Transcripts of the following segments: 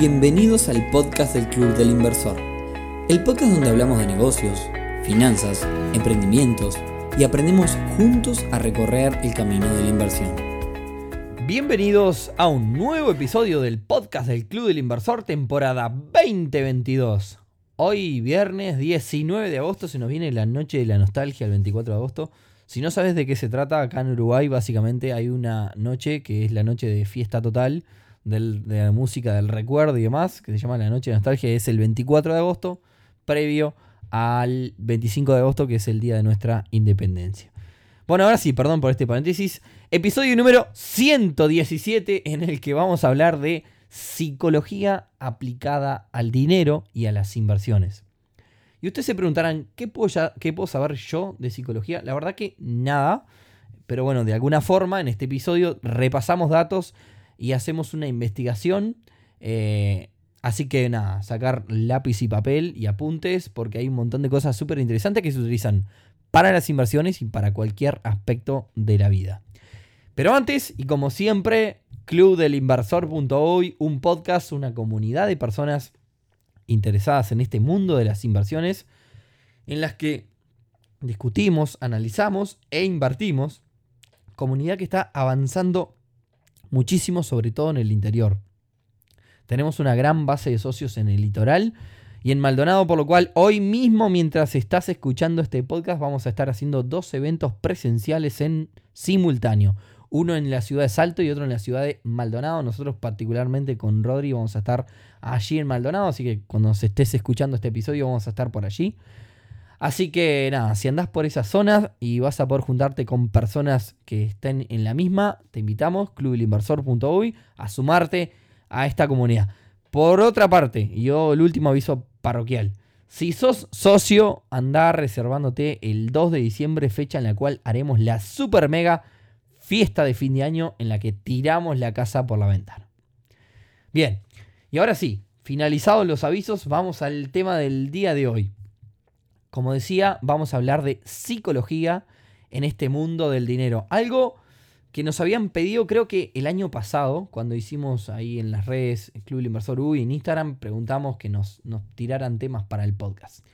Bienvenidos al podcast del Club del Inversor, el podcast donde hablamos de negocios, finanzas, emprendimientos y aprendemos juntos a recorrer el camino de la inversión. Bienvenidos a un nuevo episodio del podcast del Club del Inversor, temporada 2022. Hoy, viernes 19 de agosto, se nos viene la noche de la nostalgia, el 24 de agosto. Si no sabes de qué se trata, acá en Uruguay básicamente hay una noche que es la noche de fiesta total de la música del recuerdo y demás, que se llama La Noche de Nostalgia, es el 24 de agosto, previo al 25 de agosto, que es el día de nuestra independencia. Bueno, ahora sí, perdón por este paréntesis. Episodio número 117 en el que vamos a hablar de psicología aplicada al dinero y a las inversiones. Y ustedes se preguntarán, ¿qué ¿qué puedo saber yo de psicología? La verdad que nada, pero bueno, de alguna forma en este episodio repasamos datos y hacemos una investigación. Eh, así que nada, sacar lápiz y papel y apuntes porque hay un montón de cosas súper interesantes que se utilizan para las inversiones y para cualquier aspecto de la vida. Pero antes, y como siempre, clubdelinversor.hoy, un podcast, una comunidad de personas interesadas en este mundo de las inversiones, en las que discutimos, analizamos e invertimos. Comunidad que está avanzando muchísimo, sobre todo en el interior. Tenemos una gran base de socios en el litoral y en Maldonado, por lo cual hoy mismo, mientras estás escuchando este podcast, vamos a estar haciendo dos eventos presenciales en simultáneo. Uno en la ciudad de Salto y otro en la ciudad de Maldonado. Nosotros particularmente con Rodri vamos a estar allí en Maldonado, así que cuando estés escuchando este episodio vamos a estar por allí. Así que nada, si andás por esas zonas y vas a poder juntarte con personas que estén en la misma, te invitamos, clubelinversor.uy, a sumarte a esta comunidad. Por otra parte, yo el último aviso parroquial. Si sos socio, andá reservándote el 2 de diciembre, fecha en la cual haremos la super mega fiesta de fin de año en la que tiramos la casa por la ventana. Bien, y ahora sí, finalizados los avisos, vamos al tema del día de hoy. Como decía, vamos a hablar de psicología en este mundo del dinero. Algo que nos habían pedido creo que el año pasado, cuando hicimos ahí en las redes Club Inversor U y en Instagram, preguntamos que nos, nos tiraran temas para el podcast.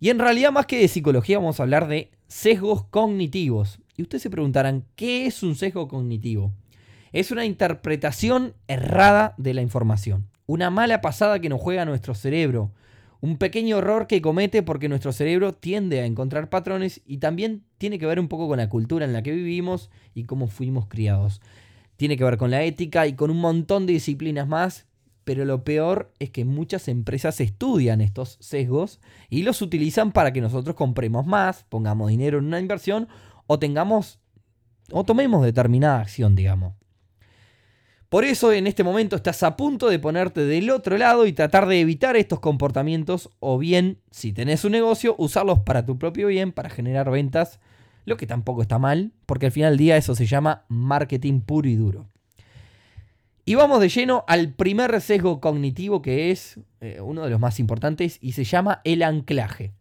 Y en realidad más que de psicología vamos a hablar de sesgos cognitivos. Y ustedes se preguntarán, ¿qué es un sesgo cognitivo? Es una interpretación errada de la información. Una mala pasada que nos juega nuestro cerebro un pequeño error que comete porque nuestro cerebro tiende a encontrar patrones y también tiene que ver un poco con la cultura en la que vivimos y cómo fuimos criados. Tiene que ver con la ética y con un montón de disciplinas más, pero lo peor es que muchas empresas estudian estos sesgos y los utilizan para que nosotros compremos más, pongamos dinero en una inversión o tengamos o tomemos determinada acción, digamos. Por eso en este momento estás a punto de ponerte del otro lado y tratar de evitar estos comportamientos o bien, si tenés un negocio, usarlos para tu propio bien, para generar ventas, lo que tampoco está mal, porque al final del día eso se llama marketing puro y duro. Y vamos de lleno al primer sesgo cognitivo que es eh, uno de los más importantes y se llama el anclaje.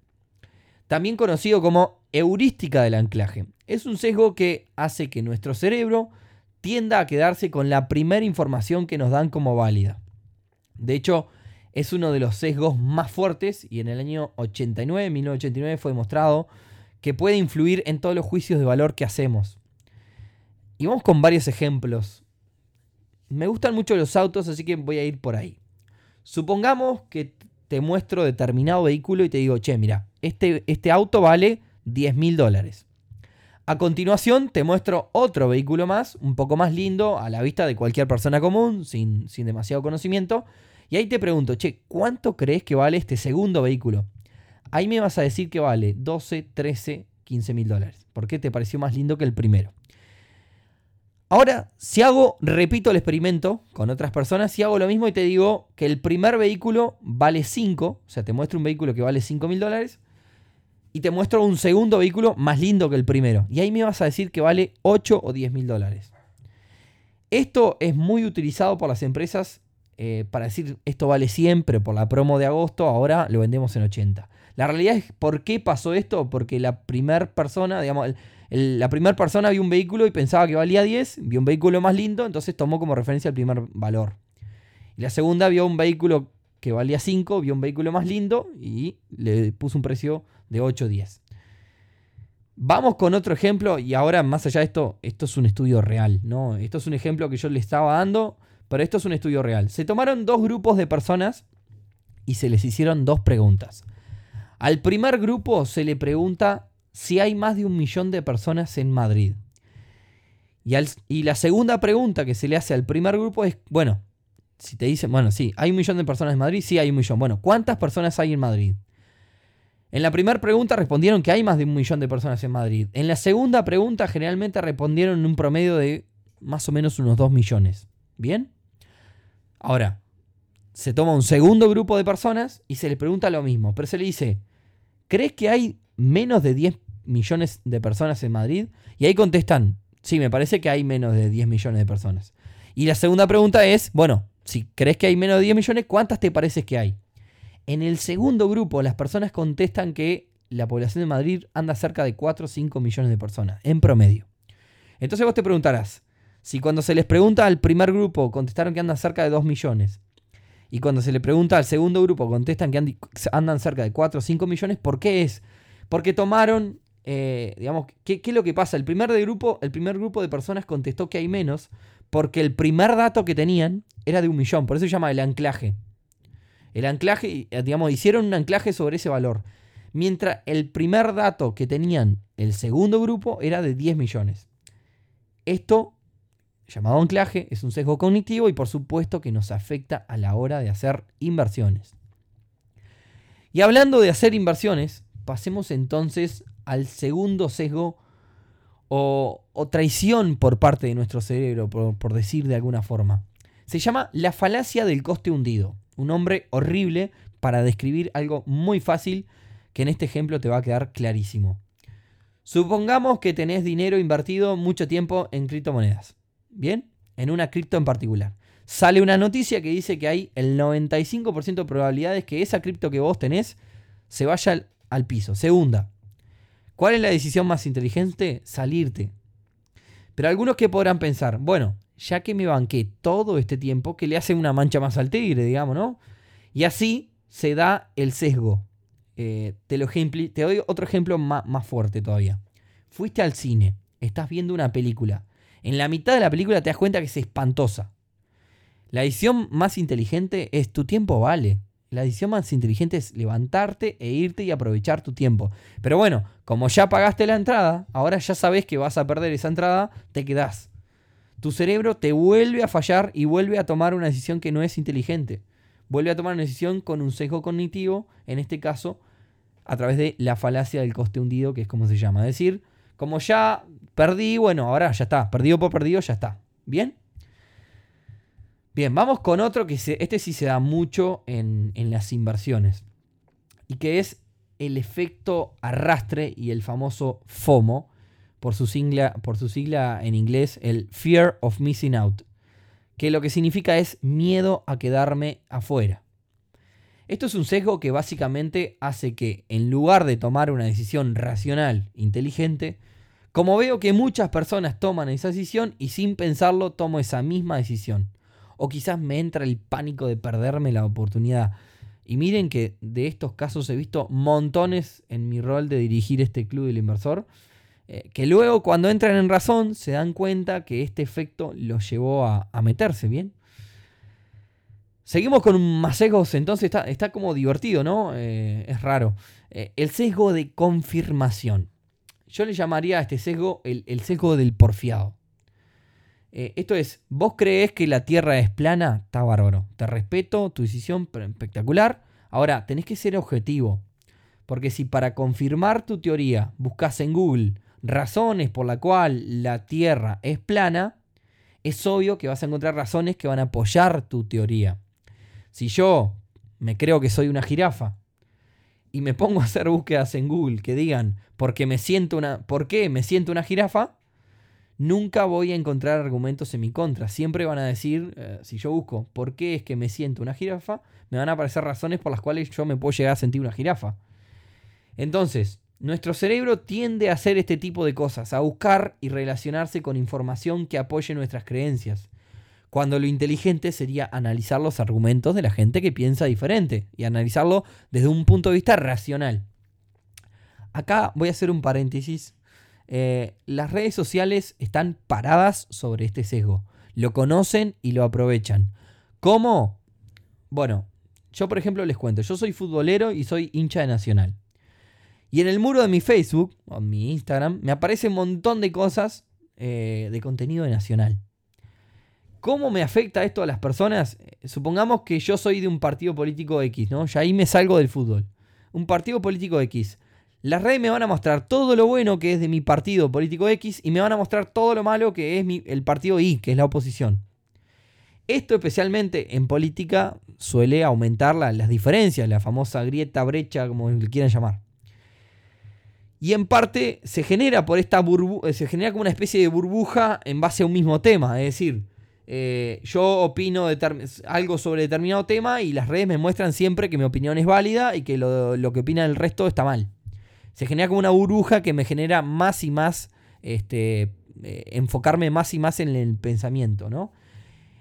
También conocido como heurística del anclaje. Es un sesgo que hace que nuestro cerebro tienda a quedarse con la primera información que nos dan como válida. De hecho, es uno de los sesgos más fuertes y en el año 89, 1989 fue demostrado que puede influir en todos los juicios de valor que hacemos. Y vamos con varios ejemplos. Me gustan mucho los autos, así que voy a ir por ahí. Supongamos que te muestro determinado vehículo y te digo, che, mira, este, este auto vale 10 mil dólares. A continuación te muestro otro vehículo más, un poco más lindo, a la vista de cualquier persona común, sin, sin demasiado conocimiento. Y ahí te pregunto, che, ¿cuánto crees que vale este segundo vehículo? Ahí me vas a decir que vale 12, 13, 15 mil dólares. ¿Por qué te pareció más lindo que el primero? Ahora, si hago, repito el experimento con otras personas, si hago lo mismo y te digo que el primer vehículo vale 5, o sea, te muestro un vehículo que vale 5 mil dólares, y te muestro un segundo vehículo más lindo que el primero. Y ahí me vas a decir que vale 8 o 10 mil dólares. Esto es muy utilizado por las empresas eh, para decir esto vale 100, pero por la promo de agosto ahora lo vendemos en 80. La realidad es por qué pasó esto, porque la primera persona, digamos, la primera persona vio un vehículo y pensaba que valía 10, vio un vehículo más lindo, entonces tomó como referencia el primer valor. Y la segunda vio un vehículo que valía 5, vio un vehículo más lindo y le puso un precio de 8 o 10. Vamos con otro ejemplo y ahora más allá de esto, esto es un estudio real, ¿no? Esto es un ejemplo que yo le estaba dando, pero esto es un estudio real. Se tomaron dos grupos de personas y se les hicieron dos preguntas. Al primer grupo se le pregunta si hay más de un millón de personas en Madrid. Y, y la segunda pregunta que se le hace al primer grupo es, bueno, si te dicen, bueno, sí, hay un millón de personas en Madrid, sí hay un millón. Bueno, ¿cuántas personas hay en Madrid? En la primera pregunta respondieron que hay más de un millón de personas en Madrid. En la segunda pregunta generalmente respondieron un promedio de más o menos unos 2 millones. ¿Bien? Ahora, se toma un segundo grupo de personas y se les pregunta lo mismo, pero se le dice, ¿crees que hay menos de 10 millones de personas en Madrid? Y ahí contestan, sí, me parece que hay menos de 10 millones de personas. Y la segunda pregunta es, bueno, si crees que hay menos de 10 millones, ¿cuántas te parece que hay? En el segundo grupo, las personas contestan que la población de Madrid anda cerca de 4 o 5 millones de personas, en promedio. Entonces vos te preguntarás, si cuando se les pregunta al primer grupo contestaron que andan cerca de 2 millones, y cuando se le pregunta al segundo grupo contestan que andan cerca de 4 o 5 millones, ¿por qué es? Porque tomaron, eh, digamos, ¿qué, ¿qué, es lo que pasa? El primer, grupo, el primer grupo de personas contestó que hay menos, porque el primer dato que tenían era de un millón, por eso se llama el anclaje. El anclaje, eh, digamos, hicieron un anclaje sobre ese valor. Mientras el primer dato que tenían el segundo grupo era de 10 millones. Esto, llamado anclaje, es un sesgo cognitivo y por supuesto que nos afecta a la hora de hacer inversiones. Y hablando de hacer inversiones, pasemos entonces al segundo sesgo o, traición por parte de nuestro cerebro, por decir de alguna forma. Se llama la falacia del coste hundido. Un nombre horrible para describir algo muy fácil que en este ejemplo te va a quedar clarísimo. Supongamos que tenés dinero invertido mucho tiempo en criptomonedas. ¿Bien? En una cripto en particular. Sale una noticia que dice que hay el 95% de probabilidades que esa cripto que vos tenés se vaya al, al piso, se hunda. ¿Cuál es la decisión más inteligente? Salirte. Pero algunos que podrán pensar, bueno, ya que me banqué todo este tiempo, que le hace una mancha más al tigre, digamos, ¿no? Y así se da el sesgo. Eh, te, lo te doy otro ejemplo más, más fuerte todavía. Fuiste al cine, estás viendo una película. En la mitad de la película te das cuenta que es espantosa. La decisión más inteligente es tu tiempo vale. La decisión más inteligente es levantarte e irte y aprovechar tu tiempo. Pero bueno, como ya pagaste la entrada, ahora ya sabes que vas a perder esa entrada, te quedás tu cerebro te vuelve a fallar y vuelve a tomar una decisión que no es inteligente. Vuelve a tomar una decisión con un sesgo cognitivo, en este caso, a través de la falacia del coste hundido, que es como se llama. Es decir, como ya perdí, bueno, ahora ya está. Perdido por perdido, ya está. ¿Bien? Bien, vamos con otro que este sí se da mucho en, en las inversiones. Y que es el efecto arrastre y el famoso FOMO, por su, sigla, por su sigla en inglés, el Fear of Missing Out, que lo que significa es miedo a quedarme afuera. Esto es un sesgo que básicamente hace que, en lugar de tomar una decisión racional, inteligente, como veo que muchas personas toman esa decisión y sin pensarlo tomo esa misma decisión. O quizás me entra el pánico de perderme la oportunidad. Y miren que de estos casos he visto montones en mi rol de dirigir este club del inversor eh, que luego cuando entran en razón se dan cuenta que este efecto los llevó a, meterse, ¿bien? Seguimos con más sesgos, entonces está, como divertido, ¿no? Eh, es raro. Eh, el sesgo de confirmación. Yo le llamaría a este sesgo el, el sesgo del porfiado. Esto es, vos crees que la Tierra es plana, está bárbaro. Te respeto, tu decisión espectacular. Ahora, tenés que ser objetivo. Porque si para confirmar tu teoría buscas en Google razones por la cual la Tierra es plana, es obvio que vas a encontrar razones que van a apoyar tu teoría. Si yo me creo que soy una jirafa y me pongo a hacer búsquedas en Google que digan porque me siento una, por qué me siento una jirafa, nunca voy a encontrar argumentos en mi contra. Siempre van a decir, eh, si yo busco por qué es que me siento una jirafa, me van a aparecer razones por las cuales yo me puedo llegar a sentir una jirafa. Entonces, nuestro cerebro tiende a hacer este tipo de cosas, a buscar y relacionarse con información que apoye nuestras creencias. Cuando lo inteligente sería analizar los argumentos de la gente que piensa diferente y analizarlo desde un punto de vista racional. Acá voy a hacer un paréntesis. Eh, las redes sociales están paradas sobre este sesgo. Lo conocen y lo aprovechan. ¿Cómo? Bueno, yo por ejemplo les cuento, yo soy futbolero y soy hincha de Nacional. Y en el muro de mi Facebook, o mi Instagram, me aparece un montón de cosas eh, de contenido de Nacional. ¿Cómo me afecta esto a las personas? Eh, supongamos que yo soy de un partido político X, ¿no? Ya ahí me salgo del fútbol. Un partido político X. Las redes me van a mostrar todo lo bueno que es de mi partido político X y me van a mostrar todo lo malo que es el partido Y, que es la oposición. Esto especialmente en política suele aumentar las diferencias, la famosa grieta, brecha, como le quieran llamar. Y en parte se genera por esta burbuja, se genera como una especie de burbuja en base a un mismo tema. Es decir, eh, yo opino algo sobre determinado tema y las redes me muestran siempre que mi opinión es válida y que lo, que opina el resto está mal. Se genera como una burbuja que me genera más y más, este, eh, enfocarme más y más en el pensamiento, ¿no?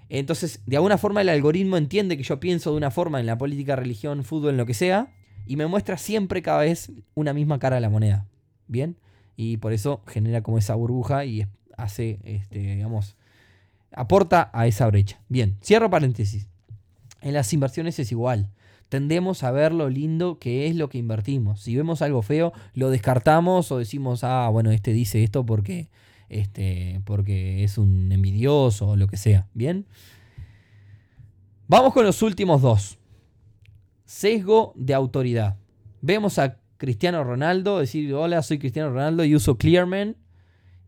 Entonces, de alguna forma el algoritmo entiende que yo pienso de una forma en la política, religión, fútbol, en lo que sea, y me muestra siempre cada vez una misma cara de la moneda. ¿Bien? Y por eso genera como esa burbuja y hace, este, digamos, aporta a esa brecha. Bien, cierro paréntesis. En las inversiones es igual. Tendemos a ver lo lindo que es lo que invertimos. Si vemos algo feo, lo descartamos o decimos, ah, bueno, este dice esto porque, este, porque es un envidioso o lo que sea. Bien. Vamos con los últimos dos. Sesgo de autoridad. Vemos a Cristiano Ronaldo decir, hola, soy Cristiano Ronaldo y uso Clearman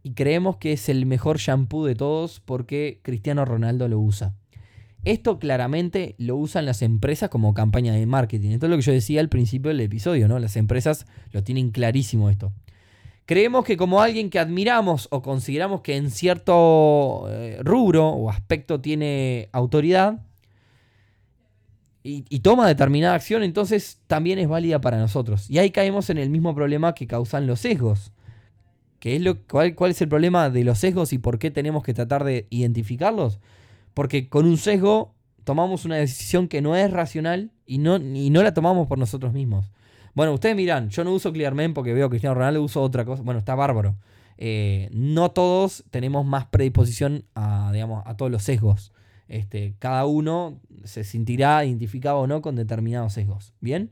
y creemos que es el mejor shampoo de todos porque Cristiano Ronaldo lo usa. Esto claramente lo usan las empresas como campaña de marketing. Esto es lo que yo decía al principio del episodio, ¿no? Las empresas lo tienen clarísimo esto. Creemos que como alguien que admiramos o consideramos que en cierto eh, rubro o aspecto tiene autoridad y, toma determinada acción, entonces también es válida para nosotros. Y ahí caemos en el mismo problema que causan los sesgos es lo, cuál, ¿Cuál es el problema de los sesgos y por qué tenemos que tratar de identificarlos? Porque con un sesgo tomamos una decisión que no es racional y no, no la tomamos por nosotros mismos. Bueno, ustedes miran, yo no uso Clearman porque veo que Cristiano Ronaldo uso otra cosa. Bueno, está bárbaro. Eh, no todos tenemos más predisposición a, digamos, a todos los sesgos. Este, cada uno se sentirá identificado o no con determinados sesgos. ¿Bien?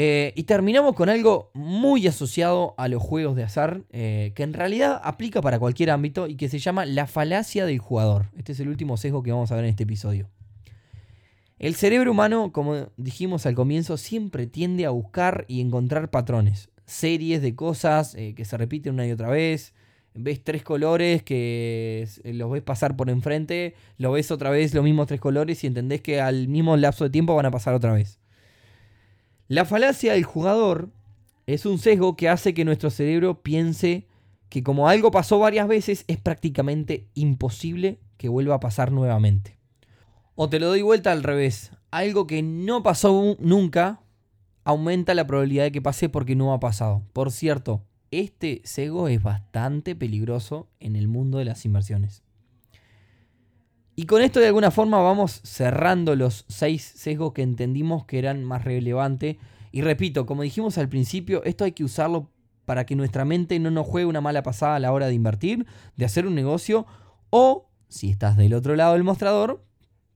Eh, y terminamos con algo muy asociado a los juegos de azar, eh, que en realidad aplica para cualquier ámbito y que se llama la falacia del jugador. Este es el último sesgo que vamos a ver en este episodio. El cerebro humano, como dijimos al comienzo, siempre tiende a buscar y encontrar patrones, series de cosas eh, que se repiten una y otra vez. Ves tres colores que los ves pasar por enfrente, lo ves otra vez los mismos tres colores y entendés que al mismo lapso de tiempo van a pasar otra vez. La falacia del jugador es un sesgo que hace que nuestro cerebro piense que como algo pasó varias veces es prácticamente imposible que vuelva a pasar nuevamente. O te lo doy vuelta al revés. Algo que no pasó nunca aumenta la probabilidad de que pase porque no ha pasado. Por cierto, este sesgo es bastante peligroso en el mundo de las inversiones. Y con esto de alguna forma vamos cerrando los seis sesgos que entendimos que eran más relevantes. Y repito, como dijimos al principio, esto hay que usarlo para que nuestra mente no nos juegue una mala pasada a la hora de invertir, de hacer un negocio o, si estás del otro lado del mostrador,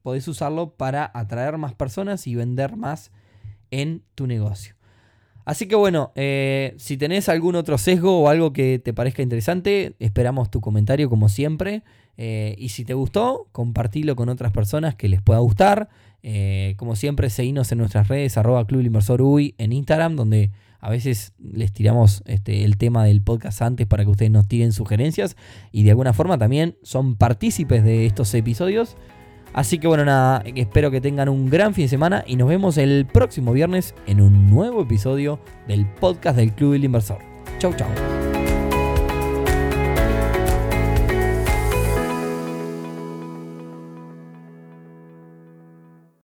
podés usarlo para atraer más personas y vender más en tu negocio. Así que bueno, eh, si tenés algún otro sesgo o algo que te parezca interesante, esperamos tu comentario como siempre. Eh, y si te gustó, compartilo con otras personas que les pueda gustar. Eh, como siempre, seguinos en nuestras redes, arroba Club Inversor UI en Instagram, donde a veces les tiramos este, el tema del podcast antes para que ustedes nos tiren sugerencias. Y de alguna forma también son partícipes de estos episodios. Así que bueno, nada, espero que tengan un gran fin de semana y nos vemos el próximo viernes en un nuevo episodio del podcast del Club del Inversor. Chau, chau.